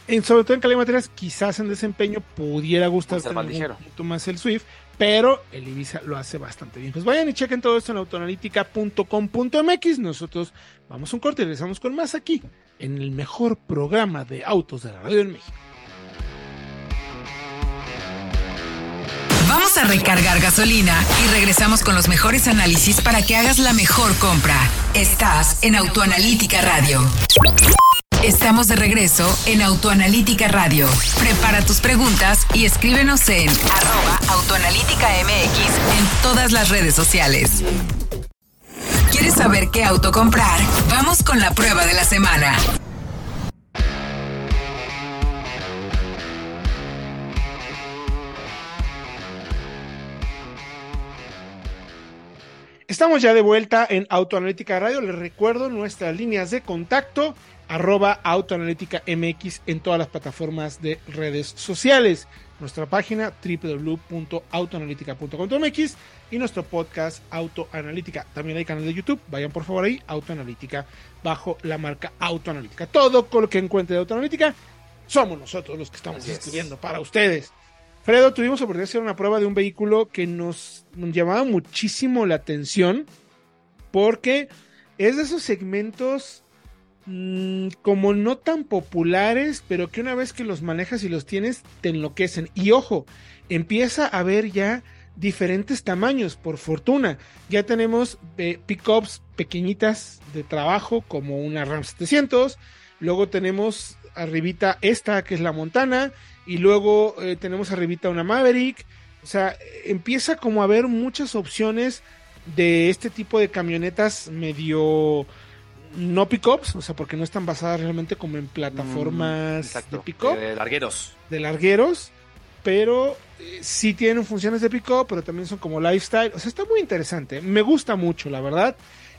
En, sobre todo en calidad de materiales, quizás en desempeño pudiera gustar mucho más el Swift, pero el Ibiza lo hace bastante bien. Pues vayan y chequen todo esto en autoanalítica.com.mx. Nosotros vamos un corte y regresamos con más aquí, en el mejor programa de autos de la radio en México. Vamos a recargar gasolina y regresamos con los mejores análisis para que hagas la mejor compra. Estás en Autoanalítica Radio. Estamos de regreso en Autoanalítica Radio. Prepara tus preguntas y escríbenos en arroba autoanalítica MX en todas las redes sociales. ¿Quieres saber qué auto comprar? Vamos con la prueba de la semana. Estamos ya de vuelta en Autoanalítica Radio. Les recuerdo nuestras líneas de contacto arroba Autoanalítica MX en todas las plataformas de redes sociales. Nuestra página www.autoanalítica.com.mx y nuestro podcast Autoanalítica. También hay canal de YouTube. Vayan por favor ahí, Autoanalítica, bajo la marca Autoanalítica. Todo con lo que encuentre de Autoanalítica somos nosotros los que estamos escribiendo para ustedes. Fredo, tuvimos oportunidad de hacer una prueba de un vehículo que nos llamaba muchísimo la atención porque es de esos segmentos mmm, como no tan populares, pero que una vez que los manejas y los tienes, te enloquecen. Y ojo, empieza a haber ya diferentes tamaños, por fortuna. Ya tenemos eh, pickups pequeñitas de trabajo, como una Ram 700. Luego tenemos arribita esta, que es la Montana. Y luego eh, tenemos arribita una Maverick. O sea, empieza como a haber muchas opciones de este tipo de camionetas medio no pickups, o sea, porque no están basadas realmente como en plataformas Mm, de pickup, De largueros. de largueros, pero eh, sí tienen funciones de pickup, pero también son como lifestyle. O sea, está muy interesante. Me gusta mucho, la verdad.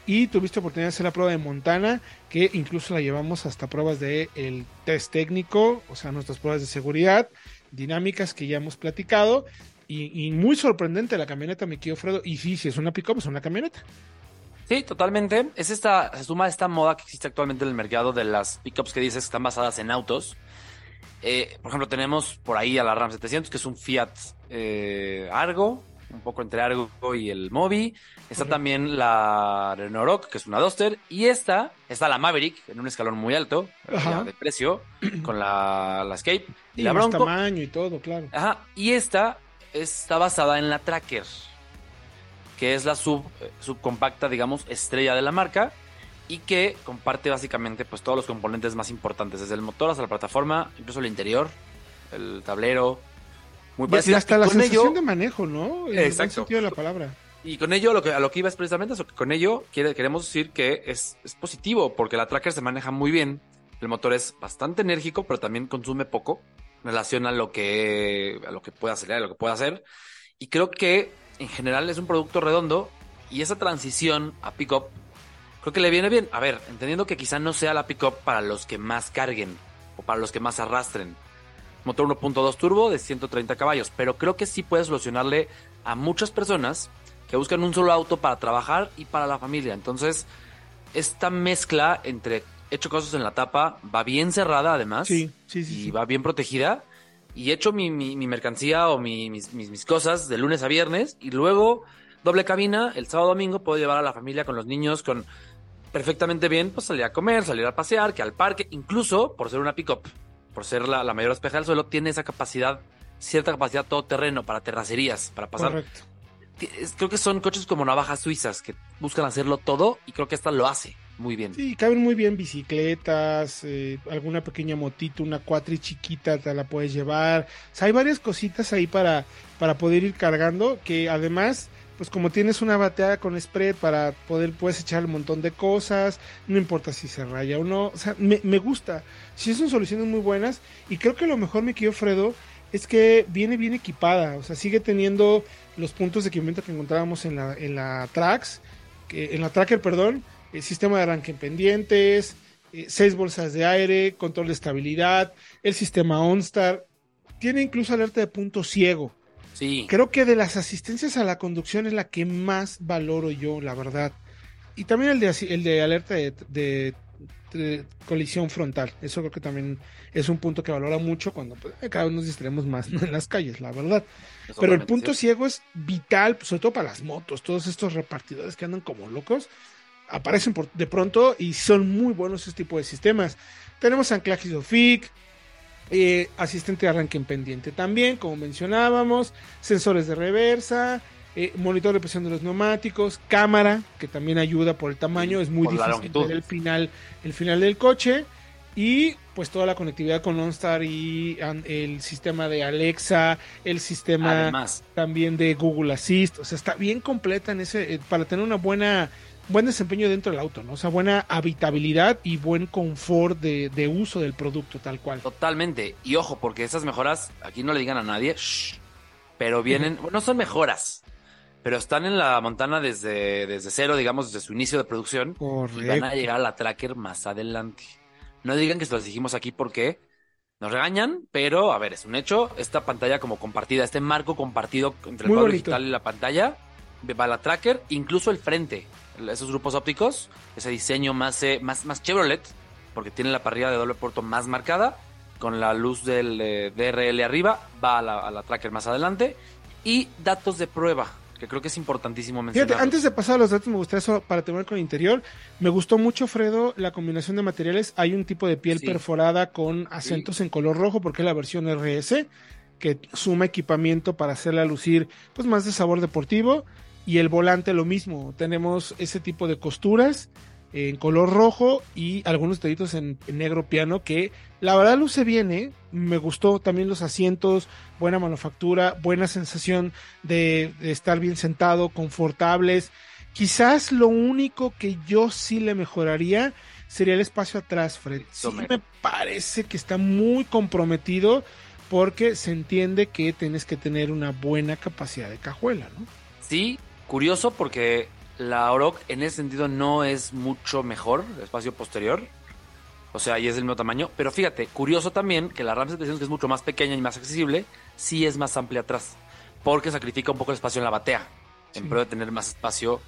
Y tuviste oportunidad de hacer la prueba de Montana, que incluso la llevamos hasta pruebas de el test técnico, o sea, nuestras pruebas de seguridad, dinámicas que ya hemos platicado. Y, y muy sorprendente la camioneta, me quedo Fredo. Y sí, si es una pickup, es una camioneta. Sí, totalmente. Es esta, se suma a esta moda que existe actualmente en el mercado de las pickups que dices que están basadas en autos. Eh, por ejemplo, tenemos por ahí a la Ram 700, que es un Fiat eh, Argo, un poco entre Argo y el Mobi. Está también la Renault Rock, que es una Duster. Y esta, está la Maverick, en un escalón muy alto, Ajá. de precio, con la, la Escape y, Y la Bronco. tamaño y todo, claro. Ajá, y esta está basada en la Tracker, que es la sub, eh, subcompacta, digamos, estrella de la marca y que comparte básicamente pues todos los componentes más importantes, desde el motor hasta la plataforma, incluso el interior, el tablero. Muy Y parecida. hasta Y la con sensación ello- de manejo, ¿no? En el Exacto. sentido de la palabra. y con ello, lo que, a lo que iba es precisamente eso, que con ello quiere, queremos decir que es, es positivo, porque la Tracker se maneja muy bien, el motor es bastante enérgico, pero también consume poco en relación a lo que, a lo que puede acelerar, a lo que puede hacer. Y creo que en general es un producto redondo y esa transición a pickup creo que le viene bien. A ver, entendiendo que quizá no sea la pickup para los que más carguen o para los que más arrastren. Motor 1.2 turbo de 130 caballos, pero creo que sí puede solucionarle a muchas personas que buscan un solo auto para trabajar y para la familia. Entonces, esta mezcla entre hecho cosas en la tapa va bien cerrada además Sí, sí, sí. y va bien protegida. Y echo mi, mi, mi mercancía o mi- mis, mis, mis cosas de lunes a viernes. Y luego, doble cabina, el sábado domingo puedo llevar a la familia con los niños con perfectamente bien, pues salir a comer, salir a pasear, que al parque, incluso por ser una pick-up, por ser la, la mayor espeja del suelo, tiene esa capacidad, cierta capacidad todoterreno para terracerías, para pasar. Correcto. Creo que son coches como navajas suizas que buscan hacerlo todo y creo que esta lo hace muy bien. Sí, caben muy bien bicicletas, eh, alguna pequeña motito, una cuatri chiquita te la puedes llevar. O sea, hay varias cositas ahí para, para poder ir cargando que además, pues como tienes una bateada con spread para poder, puedes echar un montón de cosas, no importa si se raya o no. O sea, me, me gusta. Sí son soluciones muy buenas y creo que lo mejor, me querido Fredo, es que viene bien equipada. O sea, sigue teniendo los puntos de equipamiento que encontrábamos en la, en la que, en la Tracker, perdón el sistema de arranque en pendientes, eh, seis bolsas de aire, control de estabilidad, el sistema OnStar, tiene incluso alerta de punto ciego. Sí, Creo que de las asistencias a la conducción es la que más valoro yo, la verdad. Y también el de, el de alerta de, de- de colisión frontal. Eso creo que también es un punto que valora mucho cuando pues, cada vez nos distraemos más ¿no? en las calles, la verdad. Pero el punto ciego es vital, sobre todo para las motos. Todos estos repartidores que andan como locos aparecen por- de pronto y son muy buenos este tipo de sistemas. Tenemos anclaje ISOFIX, eh, asistente de arranque en pendiente también, como mencionábamos, sensores de reversa, eh, monitor de presión de los neumáticos, cámara, que también ayuda por el tamaño, es muy difícil ver el final, el final del coche. Y pues toda la conectividad con OnStar y an- el sistema de Alexa, el sistema Además, también de Google Assist, o sea, está bien completa en ese eh, para tener una buena buen desempeño dentro del auto, ¿no? O sea, buena habitabilidad y buen confort de, de uso del producto tal cual. Totalmente. Y ojo, porque esas mejoras, aquí no le digan a nadie, shh, pero vienen, bueno, no son mejoras, pero están en la Montana desde, desde cero, digamos, desde su inicio de producción. Correcto. Y van a llegar a la Tracker más adelante. No digan que se los dijimos aquí porque nos regañan, pero a ver, es un hecho. Esta pantalla como compartida, este marco compartido entre el Muy cuadro bonito. digital y la pantalla, va la Tracker, incluso el frente, esos grupos ópticos, ese diseño más, eh, más, más Chevrolet, porque tiene la parrilla de doble puerto más marcada, con la luz del eh, DRL arriba, va a la, a la Tracker más adelante, y datos de prueba, que creo que es importantísimo mencionar. Fíjate, antes de pasar a los datos, me gustaría eso para terminar con el interior. Me gustó mucho, Fredo, la combinación de materiales. Hay un tipo de piel Sí. perforada con acentos en color rojo, porque es la versión RS, que suma equipamiento para hacerla lucir pues más de sabor deportivo. Y el volante lo mismo. Tenemos ese tipo de costuras en color rojo y algunos detallitos en, en negro piano que la verdad luce bien, ¿eh? Me gustó también los asientos, buena manufactura, buena sensación de, de estar bien sentado, confortables. Quizás lo único que yo sí le mejoraría sería el espacio atrás, Fred. Sí me parece que está muy comprometido porque se entiende que tienes que tener una buena capacidad de cajuela, ¿no? Sí, curioso porque la Oroch en ese sentido no es mucho mejor, el espacio posterior. O sea, y es del mismo tamaño. Pero fíjate, curioso también que la RAM 700, que es mucho más pequeña y más accesible, sí es más amplia atrás. Porque sacrifica un poco el espacio en la batea. En pro de tener más espacio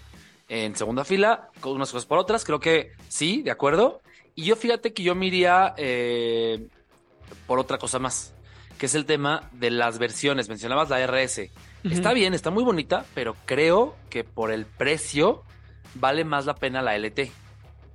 en segunda fila, con unas cosas por otras. Creo que sí, de acuerdo. Y yo fíjate que yo me iría eh, por otra cosa más. Que es el tema de las versiones. Mencionabas la RS. Está bien, está muy bonita, pero creo que por el precio vale más la pena la LT.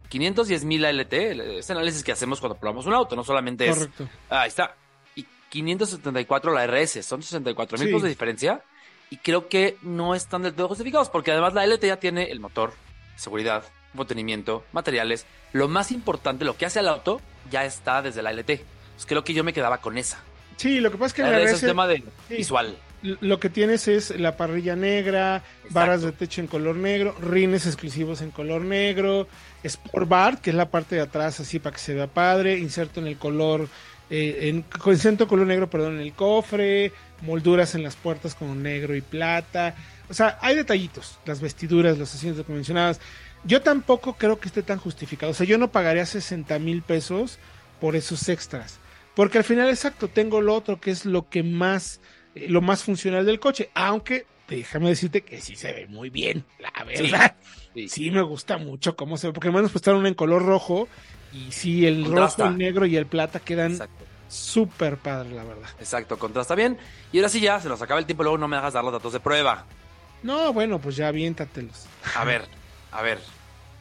510 mil la LT, es análisis que hacemos cuando probamos un auto, no solamente es. Correcto. Ahí está. Y 574 la RS, son 64 mil Sí. pesos de diferencia. Y creo que no están del todo justificados, porque además la LT ya tiene el motor, seguridad, mantenimiento, materiales. Lo más importante, lo que hace al auto, ya está desde la LT. Pues creo que yo me quedaba con esa. Sí, lo que pasa es que La la RS es RS tema de sí. visual. Lo que tienes es la parrilla negra, Exacto. barras de techo en color negro, rines exclusivos en color negro, Sport Bar, que es la parte de atrás así para que se vea padre, inserto en el color, eh, en, color negro, perdón, en el cofre, molduras en las puertas con negro y plata. O sea, hay detallitos, las vestiduras, los asientos que mencionabas. Yo tampoco creo que esté tan justificado. O sea, yo no pagaría 60 mil pesos por esos extras. Porque al final, exacto, tengo lo otro que es lo que más, eh, lo más funcional del coche. Aunque, déjame decirte que sí se ve muy bien, la verdad. Sí. Sí, me gusta mucho cómo se ve. Porque además pues una en color rojo. Y sí, el Contrasta. rojo, el negro y el plata quedan súper padres, la verdad. Exacto, contrasta bien. Y ahora sí ya, se nos acaba el tiempo, luego no me hagas dar los datos de prueba. No, bueno, pues ya aviéntatelos. A ver, a ver.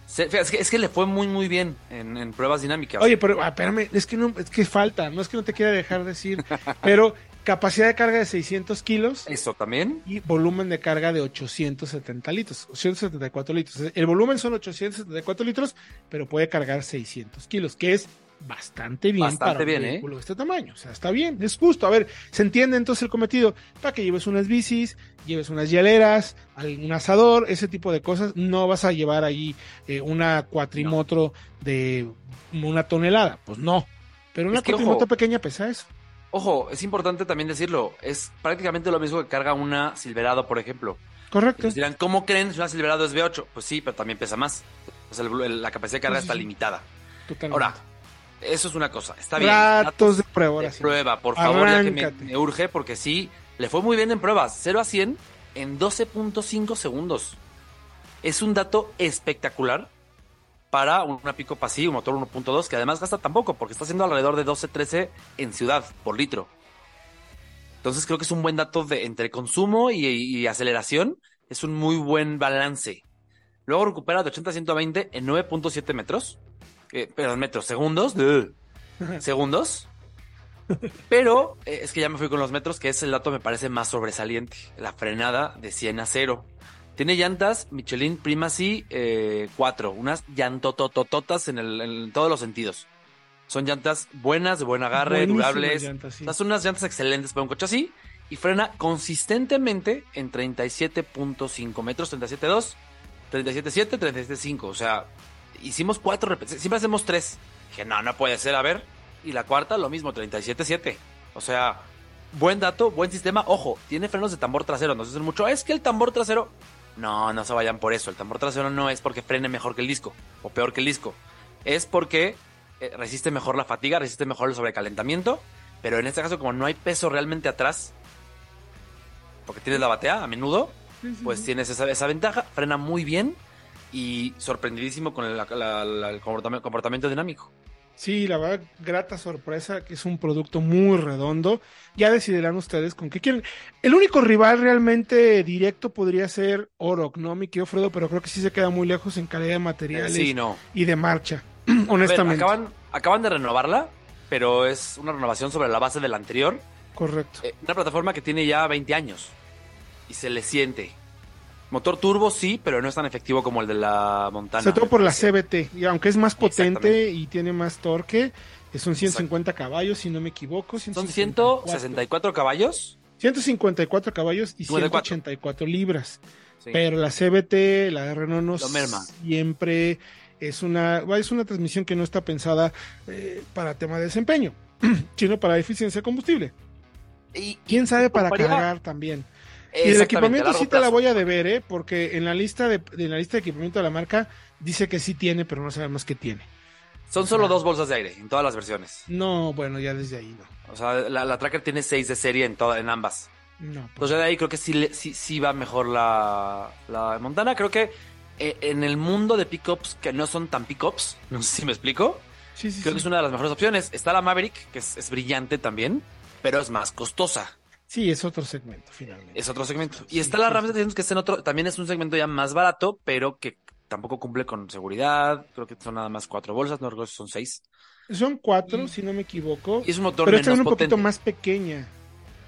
Se- fíjate, Es que, es que le fue muy, muy bien en, en pruebas dinámicas. Oye, pero ah, espérame, es que no, es que falta, no es que no te quiera dejar decir, pero capacidad de carga de 600 kilos Eso también. y volumen de carga de 870 litros, 874 litros. El volumen son 874 litros, pero puede cargar 600 kilos, que es bastante bien Bastante para un bien, ¿eh? vehículo de este tamaño. O sea, está bien, es justo. A ver, se entiende entonces el cometido para que lleves unas bicis, lleves unas hieleras, un asador, ese tipo de cosas. No vas a llevar ahí eh, una cuatrimotro de una tonelada, pues no. Pero una Es que, cuatrimotro ojo. pequeña pesa eso. Ojo, es importante también decirlo. Es prácticamente lo mismo que carga una Silverado, por ejemplo. Correcto. dirán, ¿cómo creen si una Silverado es V8? Pues sí, pero también pesa más. O sea, el- el- la capacidad de carga Sí, sí, está sí. limitada. Totalmente. Ahora, eso es una cosa. Está bien. Datos de prueba. de prueba, por favor, ya que me, me urge, porque sí, le fue muy bien en pruebas. 0 a 100 en 12.5 segundos. Es un dato espectacular para una pico así, un motor 1.2, que además gasta tan poco, porque está haciendo alrededor de 12-13 en ciudad por litro. Entonces creo que es un buen dato de entre consumo y, y aceleración. Es un muy buen balance. Luego recupera de 80 a 120 en 9.7 metros. Eh, perdón, metros, segundos. segundos. Pero eh, es que ya me fui con los metros, que es el dato me parece más sobresaliente. La frenada de 100 a 0. Tiene llantas Michelin Primacy eh, 4, unas llantototototas en, el- en todos los sentidos. Son llantas buenas, de buen agarre, Buenísimas durables. llantas, sí. O sea, son unas llantas excelentes para un coche así. Y frena consistentemente en 37.5 metros, 37.2, 37.7, 37.5. O sea, hicimos cuatro repeticiones. Siempre hacemos tres. Dije, no, no puede ser, a ver. Y la cuarta, lo mismo, 37.7. O sea, buen dato, buen sistema. Ojo, tiene frenos de tambor trasero. Nos dicen mucho, es que el tambor trasero. No, no se vayan por eso. El tambor trasero no es porque frene mejor que el disco o peor que el disco. Es porque eh, resiste mejor la fatiga, resiste mejor el sobrecalentamiento. Pero en este caso, como no hay peso realmente atrás, porque tienes la batea a menudo, pues tienes esa, esa ventaja. Frena muy bien y sorprendidísimo con el, la- la- la- el comportamiento, comportamiento dinámico. Sí, la verdad, grata sorpresa, que es un producto muy redondo. Ya decidirán ustedes con qué quieren. El único rival realmente directo podría ser Oroc, ¿no, mi querido Fredo? Pero creo que sí se queda muy lejos en calidad de materiales Sí, no. y de marcha, ver, honestamente. acaban, acaban de renovarla, pero es una renovación sobre la base de la anterior. Correcto. Eh, una plataforma que tiene ya 20 años y se le siente. Motor turbo sí, pero no es tan efectivo como el de la Montana. Sobre todo por la parece. CBT, y aunque es más potente y tiene más torque, que son 150 caballos, si no me equivoco. Son 154. 164 caballos. 154 caballos y 54. 184 libras. Sí. Pero la CBT, la Renault, no siempre es una, es una transmisión que no está pensada eh, para tema de desempeño, sino para eficiencia de combustible. Y, Quién sabe para cargar también. Y el equipamiento sí te la voy a deber, ¿eh? porque en la lista de, en la lista de equipamiento de la marca dice que sí tiene, pero no sabemos qué tiene. Son solo dos bolsas de aire en todas las versiones. No, bueno, ya desde ahí no. O sea, la, la Tracker tiene seis de serie en, toda, en ambas. No, pues, Entonces de ahí creo que sí, sí, sí va mejor la, la Montana. Creo que eh, en el mundo de pickups que no son tan pickups, no sé si me explico, sí, sí, creo sí. que es una de las mejores opciones. Está la Maverick, que es, es brillante también, pero es más costosa. Sí, es otro segmento, finalmente. Es otro segmento. Sí, Y está la sí, Ram sí. 700, que es en otro, también es un segmento ya más barato, pero que tampoco cumple con seguridad. Creo que son nada más cuatro bolsas, no recuerdo si son seis. Son cuatro, Y- si no me equivoco. Y es un motor Pero esta menos es un potente. poquito más pequeña.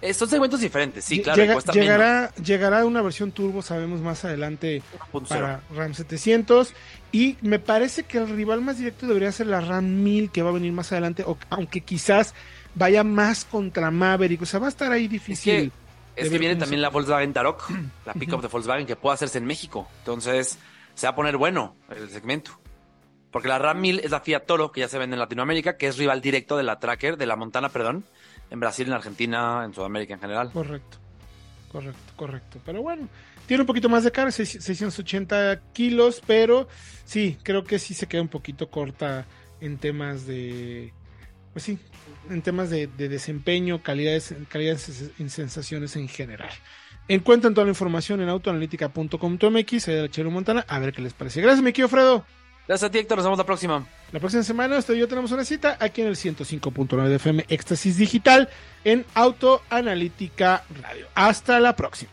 Eh, son segmentos diferentes, sí, claro. llega- menos. llegará, llegará una versión turbo, sabemos más adelante, 1.0. para RAM 700. Y me parece que el rival más directo debería ser la RAM 1000, que va a venir más adelante, o- aunque quizás vaya más contra Maverick. O sea, va a estar ahí difícil. Es que viene también la Volkswagen Tarok, la pickup de Volkswagen que puede hacerse en México. Entonces, se va a poner bueno el segmento. Porque la Ram 1000 es la Fiat Toro que ya se vende en Latinoamérica, que es rival directo de la Tracker, de la Montana, perdón, en Brasil, en Argentina, en Sudamérica en general. Correcto, correcto, correcto. Pero bueno, tiene un poquito más de carga, seis- 680 kilos, pero sí, creo que sí se queda un poquito corta en temas de, pues sí, en temas de, de desempeño, calidades, calidades en sensaciones en general. Encuentran toda la información en autoanalítica.com.mx, de la Chero Montana, a ver qué les parece. Gracias, mi querido Fredo. Gracias a ti, Héctor. Nos vemos la próxima. La próxima semana usted y yo tenemos una cita aquí en el 105.9 de FM Éxtasis Digital en Autoanalítica Radio. Hasta la próxima.